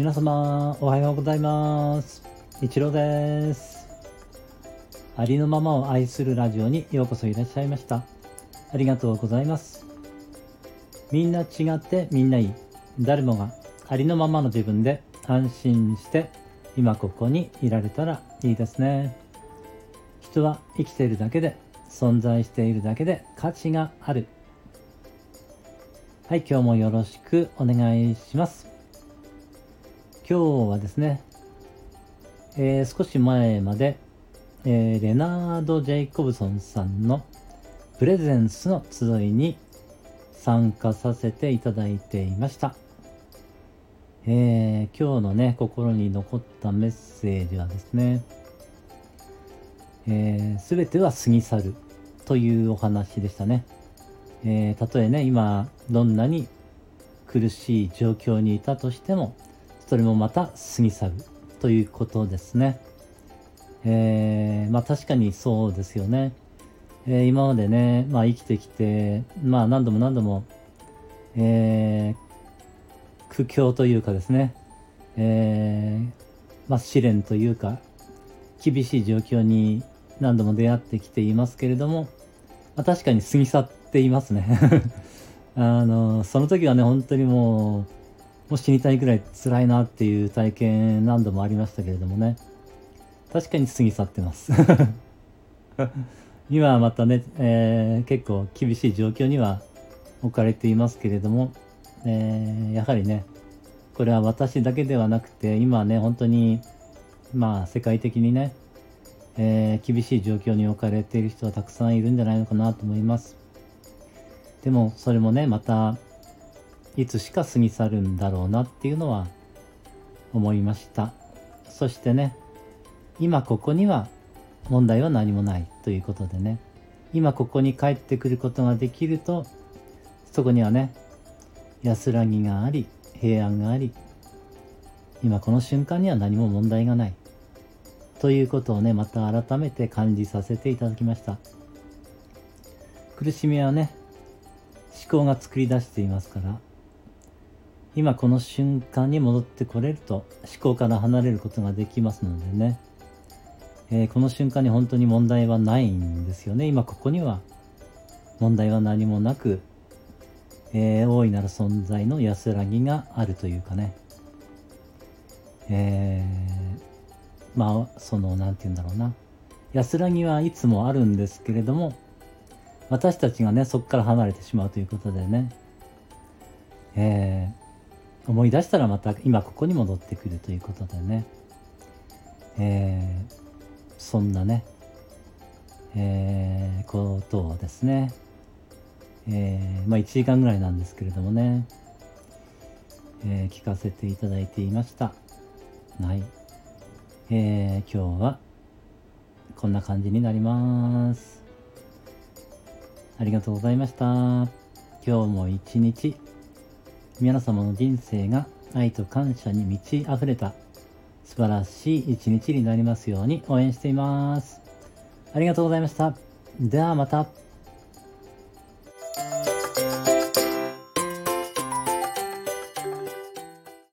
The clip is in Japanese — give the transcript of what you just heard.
皆様おはようございます。一郎です。ありのままを愛するラジオにようこそいらっしゃいました。ありがとうございます。みんな違ってみんないい。誰もがありのままの自分で安心して今ここにいられたらいいですね。人は生きているだけで存在しているだけで価値がある。はい今日もよろしくお願いします。今日はですね、えー、少し前まで、えー、レナード・ジェイコブソンさんのプレゼンスの集いに参加させていただいていました。えー、今日のね、心に残ったメッセージはですね、す、えー、べ、ては過ぎ去るというお話でしたね。えー、たとえね、今、どんなに苦しい状況にいたとしても、それもまた過ぎ去るということですね。えー、まあ確かにそうですよね。えー、今までね、まあ、生きてきて、まあ、何度も何度も、えー、苦境というかですね、えー、まあ、試練というか、厳しい状況に何度も出会ってきていますけれども、まあ、確かに過ぎ去っていますね あの、その時はね、本当にもう、もう死にたいぐらい辛いなっていう体験何度もありましたけれどもね、確かに過ぎ去ってます 今はまたね、えー、結構厳しい状況には置かれていますけれども、えー、やはりね、これは私だけではなくて、今はね、本当に、まあ、世界的にね、えー、厳しい状況に置かれている人はたくさんいるんじゃないのかなと思います。でも、それもね、また、いつしか過ぎ去るんだろうなっていうのは思いました。そしてね、今ここには問題は何もないということでね。今ここに帰ってくることができるとそこにはね安らぎがあり平安があり今この瞬間には何も問題がない。ということをねまた改めて感じさせていただきました。苦しみはね思考が作り出していますから今この瞬間に戻ってこれると思考から離れることができますのでねえー、この瞬間に本当に問題はないんですよね。今ここには問題は何もなく、えー、大いなる存在の安らぎがあるというかね。えー、まあ、その、なんて言うんだろうな。安らぎはいつもあるんですけれども、私たちがね、そこから離れてしまうということでね、えー、思い出したらまた今ここに戻ってくるということでね、えー、そんなね、えー、ことをですね、えー、まあ1時間ぐらいなんですけれどもね、えー、聞かせていただいていました。はい。えー、今日はこんな感じになります。ありがとうございました。今日も一日、皆様の人生が愛と感謝に満ち溢れた素晴らしい一日になりますように応援しています。ありがとうございました。ではまた。